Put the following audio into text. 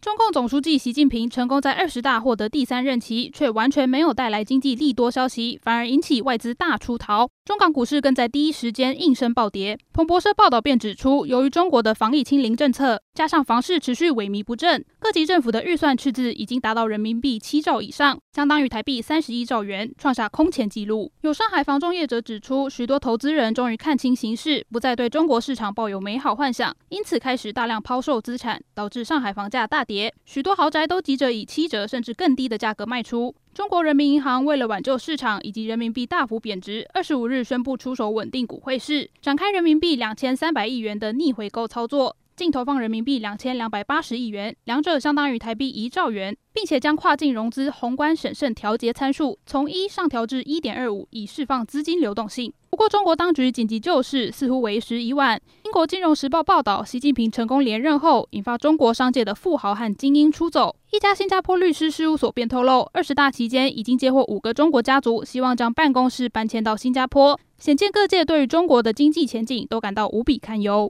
中共总书记习近平成功在二十大获得第三任期，却完全没有带来经济利多消息，反而引起外资大出逃。中港股市更在第一时间应声暴跌。彭博社报道便指出，由于中国的防疫清零政策，加上房市持续萎靡不振，各级政府的预算赤字已经达到人民币七兆以上，相当于台币三十一兆元，创下空前纪录。有上海房仲业者指出，许多投资人终于看清形势，不再对中国市场抱有美好幻想，因此开始大量抛售资产，导致上海房价大许多豪宅都急着以七折甚至更低的价格卖出。中国人民银行为了挽救市场以及人民币大幅贬值，二十五日宣布出手稳定股汇市，展开人民币两千三百亿元的逆回购操作，净投放人民币两千两百八十亿元，两者相当于台币一兆元，并且将跨境融资宏观审慎调节参数从一上调至一点二五，以释放资金流动性。不过，中国当局紧急救市似乎为时已晚。英国金融时报报道，习近平成功连任后，引发中国商界的富豪和精英出走。一家新加坡律师事务所便透露，二十大期间已经接获五个中国家族希望将办公室搬迁到新加坡，显见各界对于中国的经济前景都感到无比堪忧。